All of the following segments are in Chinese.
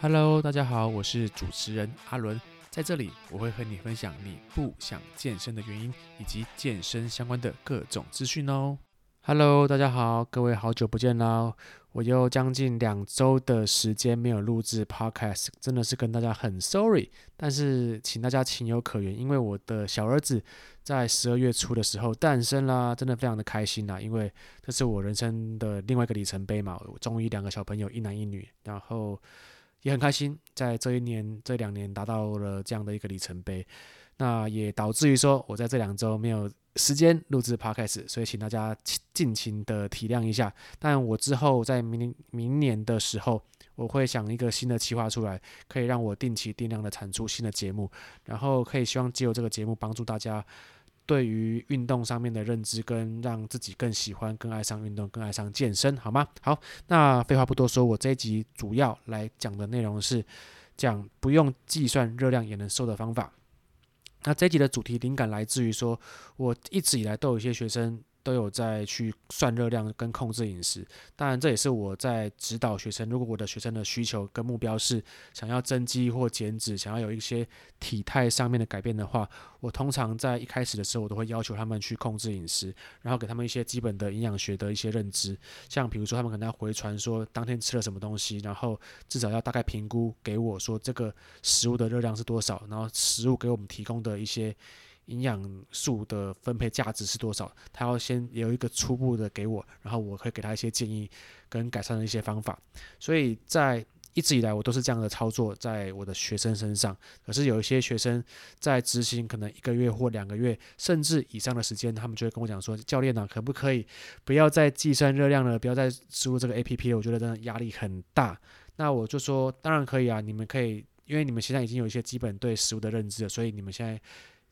Hello，大家好，我是主持人阿伦，在这里我会和你分享你不想健身的原因，以及健身相关的各种资讯哦。Hello，大家好，各位好久不见啦！我又将近两周的时间没有录制 Podcast，真的是跟大家很 sorry，但是请大家情有可原，因为我的小儿子在十二月初的时候诞生啦，真的非常的开心啦，因为这是我人生的另外一个里程碑嘛，我终于两个小朋友一男一女，然后。也很开心，在这一年、这两年达到了这样的一个里程碑，那也导致于说我在这两周没有时间录制 Podcast，所以请大家尽情的体谅一下。但我之后在明年明年的时候，我会想一个新的企划出来，可以让我定期定量的产出新的节目，然后可以希望借由这个节目帮助大家。对于运动上面的认知，跟让自己更喜欢、更爱上运动、更爱上健身，好吗？好，那废话不多说，我这一集主要来讲的内容是讲不用计算热量也能瘦的方法。那这一集的主题灵感来自于说，我一直以来都有一些学生。都有在去算热量跟控制饮食，当然这也是我在指导学生。如果我的学生的需求跟目标是想要增肌或减脂，想要有一些体态上面的改变的话，我通常在一开始的时候，我都会要求他们去控制饮食，然后给他们一些基本的营养学的一些认知，像比如说他们可能要回传说当天吃了什么东西，然后至少要大概评估给我说这个食物的热量是多少，然后食物给我们提供的一些。营养素的分配价值是多少？他要先有一个初步的给我，然后我可以给他一些建议跟改善的一些方法。所以在一直以来，我都是这样的操作在我的学生身上。可是有一些学生在执行可能一个月或两个月甚至以上的时间，他们就会跟我讲说：“教练啊，可不可以不要再计算热量了，不要再输入这个 APP 了？我觉得真的压力很大。”那我就说：“当然可以啊，你们可以，因为你们现在已经有一些基本对食物的认知了，所以你们现在。”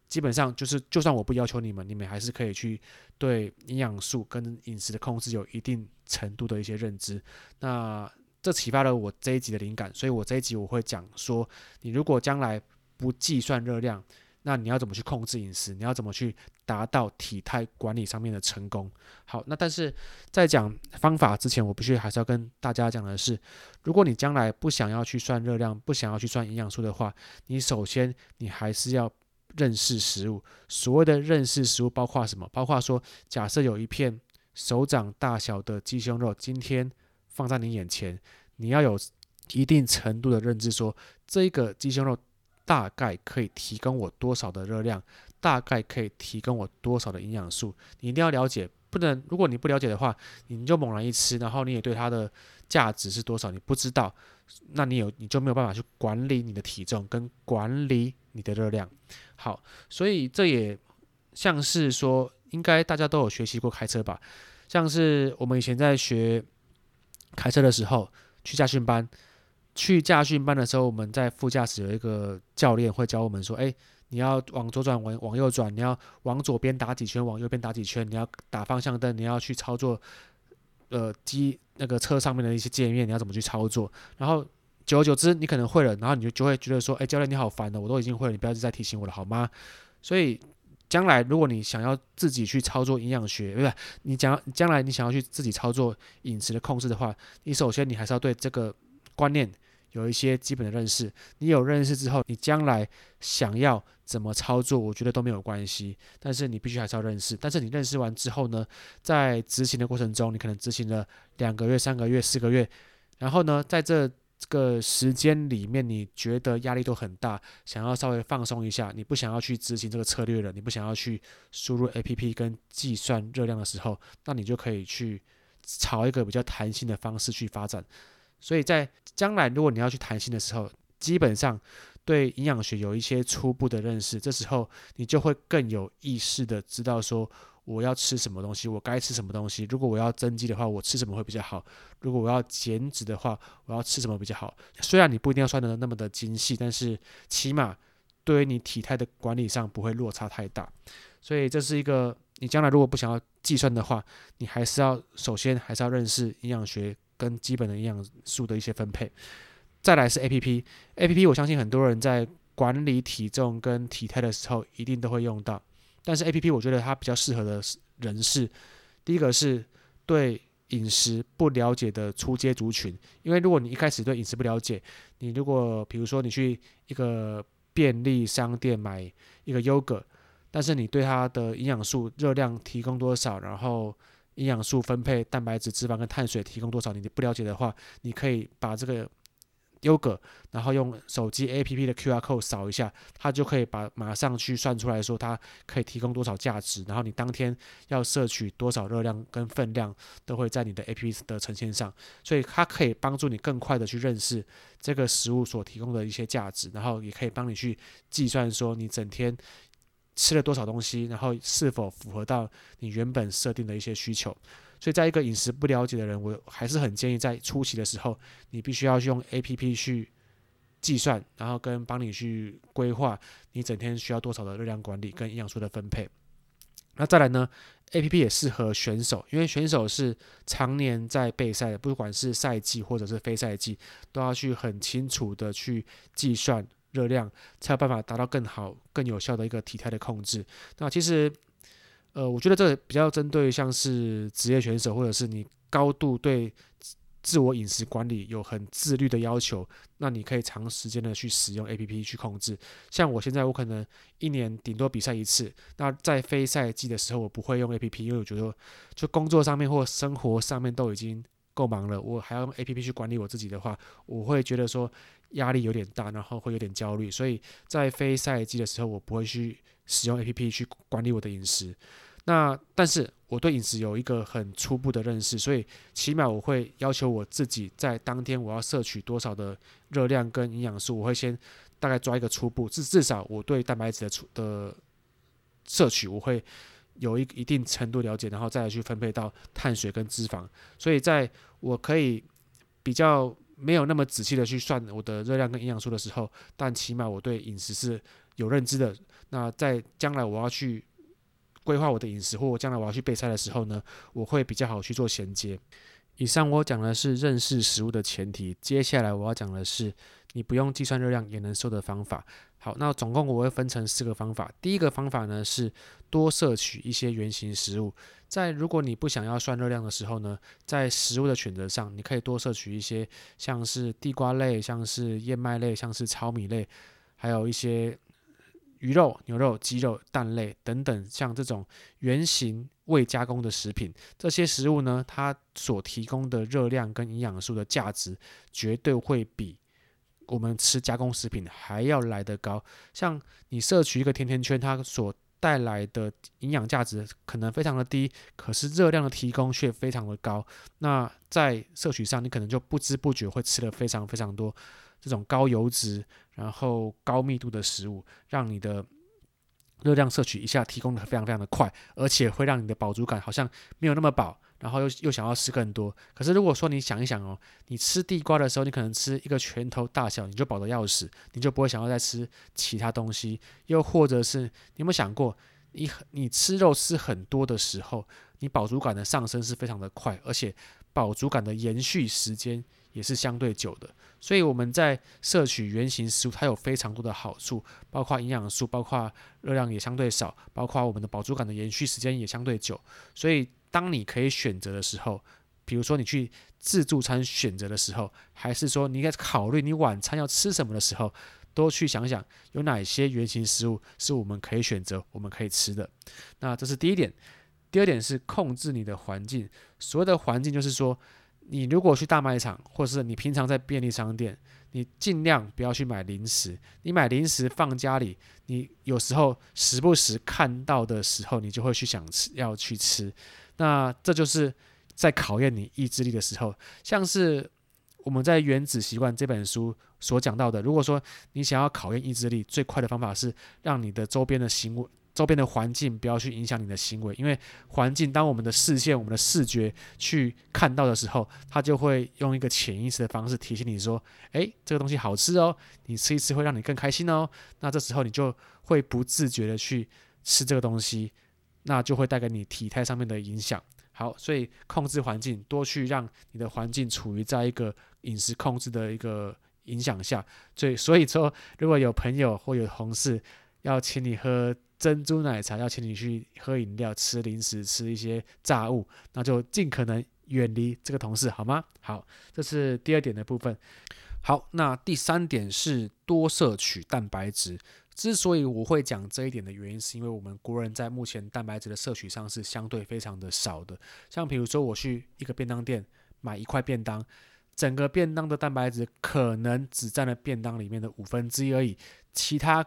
基本上就是，就算我不要求你们，你们还是可以去对营养素跟饮食的控制有一定程度的一些认知。那这启发了我这一集的灵感，所以我这一集我会讲说，你如果将来不计算热量，那你要怎么去控制饮食？你要怎么去达到体态管理上面的成功？好，那但是在讲方法之前，我必须还是要跟大家讲的是，如果你将来不想要去算热量，不想要去算营养素的话，你首先你还是要。认识食物，所谓的认识食物包括什么？包括说，假设有一片手掌大小的鸡胸肉，今天放在你眼前，你要有一定程度的认知说，说这个鸡胸肉大概可以提供我多少的热量，大概可以提供我多少的营养素，你一定要了解。不能，如果你不了解的话，你就猛然一吃，然后你也对它的价值是多少你不知道，那你有你就没有办法去管理你的体重跟管理你的热量。好，所以这也像是说，应该大家都有学习过开车吧？像是我们以前在学开车的时候，去驾训班，去驾训班的时候，我们在副驾驶有一个教练会教我们说，哎。你要往左转，往往右转，你要往左边打几圈，往右边打几圈，你要打方向灯，你要去操作，呃，机那个车上面的一些界面，你要怎么去操作？然后久而久之，你可能会了，然后你就就会觉得说，哎，教练你好烦的，我都已经会了，你不要再提醒我了，好吗？所以将来如果你想要自己去操作营养学，不是你讲将来你想要去自己操作饮食的控制的话，你首先你还是要对这个观念。有一些基本的认识，你有认识之后，你将来想要怎么操作，我觉得都没有关系。但是你必须还是要认识。但是你认识完之后呢，在执行的过程中，你可能执行了两个月、三个月、四个月，然后呢，在这这个时间里面，你觉得压力都很大，想要稍微放松一下，你不想要去执行这个策略了，你不想要去输入 APP 跟计算热量的时候，那你就可以去朝一个比较弹性的方式去发展。所以在将来，如果你要去弹性的时候，基本上对营养学有一些初步的认识，这时候你就会更有意识的知道说我要吃什么东西，我该吃什么东西。如果我要增肌的话，我吃什么会比较好？如果我要减脂的话，我要吃什么比较好？虽然你不一定要算得那么的精细，但是起码对于你体态的管理上不会落差太大。所以这是一个你将来如果不想要计算的话，你还是要首先还是要认识营养学。跟基本的营养素的一些分配，再来是 APP，APP 我相信很多人在管理体重跟体态的时候一定都会用到，但是 APP 我觉得它比较适合的人是，第一个是对饮食不了解的初阶族群，因为如果你一开始对饮食不了解，你如果比如说你去一个便利商店买一个 yogurt，，但是你对它的营养素、热量提供多少，然后营养素分配、蛋白质、脂肪跟碳水提供多少，你不了解的话，你可以把这个。优格，然后用手机 APP 的 QR code 扫一下，它就可以把马上去算出来说它可以提供多少价值，然后你当天要摄取多少热量跟分量都会在你的 APP 的呈现上，所以它可以帮助你更快的去认识这个食物所提供的一些价值，然后也可以帮你去计算说你整天吃了多少东西，然后是否符合到你原本设定的一些需求。所以，在一个饮食不了解的人，我还是很建议在初期的时候，你必须要用 APP 去计算，然后跟帮你去规划你整天需要多少的热量管理跟营养素的分配。那再来呢，APP 也适合选手，因为选手是常年在备赛的，不管是赛季或者是非赛季，都要去很清楚的去计算热量，才有办法达到更好、更有效的一个体态的控制。那其实。呃，我觉得这比较针对像是职业选手，或者是你高度对自我饮食管理有很自律的要求，那你可以长时间的去使用 APP 去控制。像我现在，我可能一年顶多比赛一次，那在非赛季的时候，我不会用 APP，因为我觉得就工作上面或生活上面都已经够忙了，我还要用 APP 去管理我自己的话，我会觉得说压力有点大，然后会有点焦虑，所以在非赛季的时候，我不会去使用 APP 去管理我的饮食。那但是我对饮食有一个很初步的认识，所以起码我会要求我自己在当天我要摄取多少的热量跟营养素，我会先大概抓一个初步，至至少我对蛋白质的出的摄取我会有一一定程度了解，然后再来去分配到碳水跟脂肪。所以在我可以比较没有那么仔细的去算我的热量跟营养素的时候，但起码我对饮食是有认知的。那在将来我要去。规划我的饮食，或我将来我要去备赛的时候呢，我会比较好去做衔接。以上我讲的是认识食物的前提，接下来我要讲的是你不用计算热量也能瘦的方法。好，那总共我会分成四个方法。第一个方法呢是多摄取一些原型食物，在如果你不想要算热量的时候呢，在食物的选择上，你可以多摄取一些像是地瓜类、像是燕麦类、像是糙米类，还有一些。鱼肉、牛肉、鸡肉、蛋类等等，像这种原型未加工的食品，这些食物呢，它所提供的热量跟营养素的价值，绝对会比我们吃加工食品还要来得高。像你摄取一个甜甜圈，它所带来的营养价值可能非常的低，可是热量的提供却非常的高。那在摄取上，你可能就不知不觉会吃了非常非常多。这种高油脂，然后高密度的食物，让你的热量摄取一下提供的非常非常的快，而且会让你的饱足感好像没有那么饱，然后又又想要吃更多。可是如果说你想一想哦，你吃地瓜的时候，你可能吃一个拳头大小，你就饱得要死，你就不会想要再吃其他东西。又或者是你有没有想过，你你吃肉吃很多的时候，你饱足感的上升是非常的快，而且饱足感的延续时间也是相对久的。所以我们在摄取原型食物，它有非常多的好处，包括营养素，包括热量也相对少，包括我们的饱足感的延续时间也相对久。所以当你可以选择的时候，比如说你去自助餐选择的时候，还是说你在考虑你晚餐要吃什么的时候，多去想想有哪些原型食物是我们可以选择、我们可以吃的。那这是第一点。第二点是控制你的环境。所谓的环境，就是说。你如果去大卖场，或者是你平常在便利商店，你尽量不要去买零食。你买零食放家里，你有时候时不时看到的时候，你就会去想吃，要去吃。那这就是在考验你意志力的时候。像是我们在《原子习惯》这本书所讲到的，如果说你想要考验意志力，最快的方法是让你的周边的行为。周边的环境不要去影响你的行为，因为环境当我们的视线、我们的视觉去看到的时候，它就会用一个潜意识的方式提醒你说：“诶，这个东西好吃哦，你吃一吃会让你更开心哦。”那这时候你就会不自觉的去吃这个东西，那就会带给你体态上面的影响。好，所以控制环境，多去让你的环境处于在一个饮食控制的一个影响下。所以，所以说，如果有朋友或有同事要请你喝。珍珠奶茶要请你去喝饮料、吃零食、吃一些炸物，那就尽可能远离这个同事，好吗？好，这是第二点的部分。好，那第三点是多摄取蛋白质。之所以我会讲这一点的原因，是因为我们国人在目前蛋白质的摄取上是相对非常的少的。像比如说，我去一个便当店买一块便当，整个便当的蛋白质可能只占了便当里面的五分之一而已，其他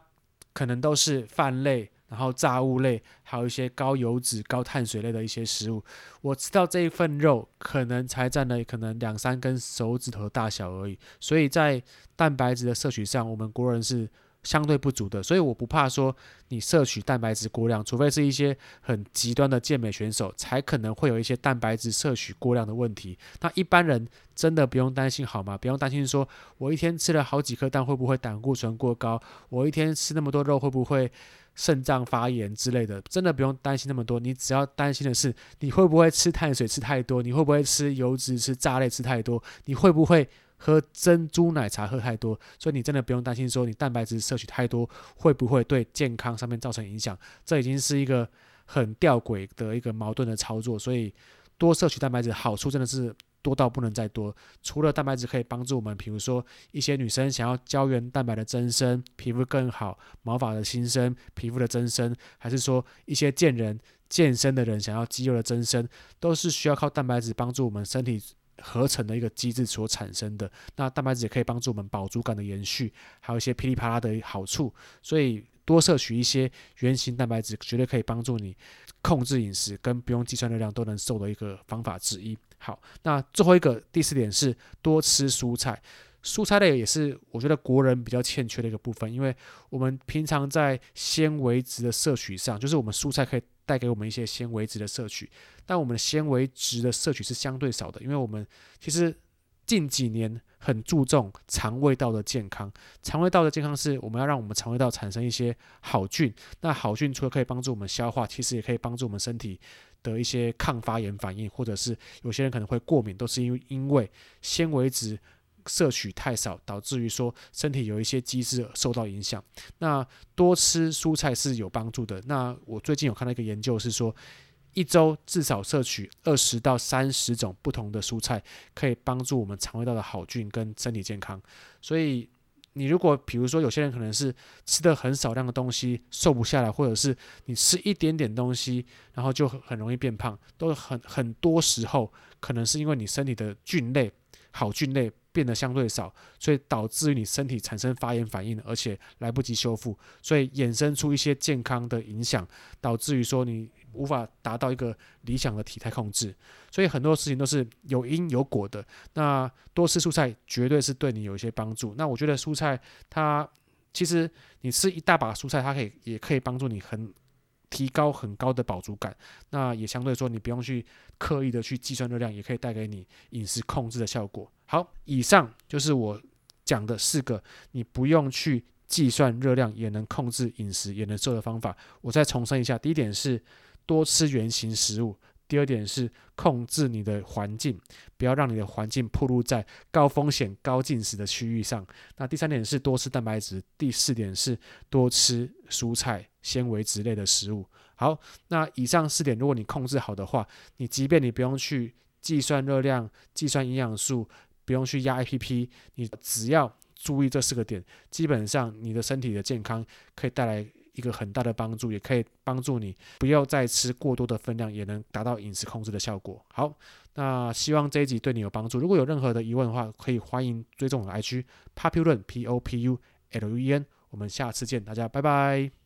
可能都是饭类。然后炸物类，还有一些高油脂、高碳水类的一些食物，我吃到这一份肉，可能才占了可能两三根手指头大小而已。所以在蛋白质的摄取上，我们国人是相对不足的。所以我不怕说你摄取蛋白质过量，除非是一些很极端的健美选手，才可能会有一些蛋白质摄取过量的问题。那一般人真的不用担心好吗？不用担心说我一天吃了好几颗蛋会不会胆固醇过高？我一天吃那么多肉会不会？肾脏发炎之类的，真的不用担心那么多。你只要担心的是，你会不会吃碳水吃太多？你会不会吃油脂、吃炸类吃太多？你会不会喝珍珠奶茶喝太多？所以你真的不用担心说，你蛋白质摄取太多会不会对健康上面造成影响？这已经是一个很吊诡的一个矛盾的操作。所以多摄取蛋白质好处真的是。多到不能再多。除了蛋白质可以帮助我们，比如说一些女生想要胶原蛋白的增生，皮肤更好，毛发的新生，皮肤的增生，还是说一些健人健身的人想要肌肉的增生，都是需要靠蛋白质帮助我们身体合成的一个机制所产生的。那蛋白质也可以帮助我们饱足感的延续，还有一些噼里啪啦的好处。所以多摄取一些原型蛋白质，绝对可以帮助你控制饮食，跟不用计算热量都能瘦的一个方法之一。好，那最后一个第四点是多吃蔬菜，蔬菜类也是我觉得国人比较欠缺的一个部分，因为我们平常在纤维质的摄取上，就是我们蔬菜可以带给我们一些纤维质的摄取，但我们的纤维质的摄取是相对少的，因为我们其实近几年很注重肠胃道的健康，肠胃道的健康是我们要让我们肠胃道产生一些好菌，那好菌除了可以帮助我们消化，其实也可以帮助我们身体。的一些抗发炎反应，或者是有些人可能会过敏，都是因为因为纤维质摄取太少，导致于说身体有一些机制受到影响。那多吃蔬菜是有帮助的。那我最近有看到一个研究是说，一周至少摄取二十到三十种不同的蔬菜，可以帮助我们肠胃道的好菌跟身体健康。所以。你如果比如说有些人可能是吃的很少量的东西瘦不下来，或者是你吃一点点东西，然后就很容易变胖，都很很多时候可能是因为你身体的菌类好菌类变得相对少，所以导致于你身体产生发炎反应，而且来不及修复，所以衍生出一些健康的影响，导致于说你。无法达到一个理想的体态控制，所以很多事情都是有因有果的。那多吃蔬菜绝对是对你有一些帮助。那我觉得蔬菜它其实你吃一大把蔬菜，它可以也可以帮助你很提高很高的饱足感。那也相对说你不用去刻意的去计算热量，也可以带给你饮食控制的效果。好，以上就是我讲的四个你不用去计算热量也能控制饮食也能瘦的方法。我再重申一下，第一点是。多吃原型食物。第二点是控制你的环境，不要让你的环境暴露在高风险、高进食的区域上。那第三点是多吃蛋白质。第四点是多吃蔬菜、纤维之类的食物。好，那以上四点，如果你控制好的话，你即便你不用去计算热量、计算营养素，不用去压 APP，你只要注意这四个点，基本上你的身体的健康可以带来。一个很大的帮助，也可以帮助你不要再吃过多的分量，也能达到饮食控制的效果。好，那希望这一集对你有帮助。如果有任何的疑问的话，可以欢迎追踪我的 i 区，popular p o p u l u n。我们下次见，大家拜拜。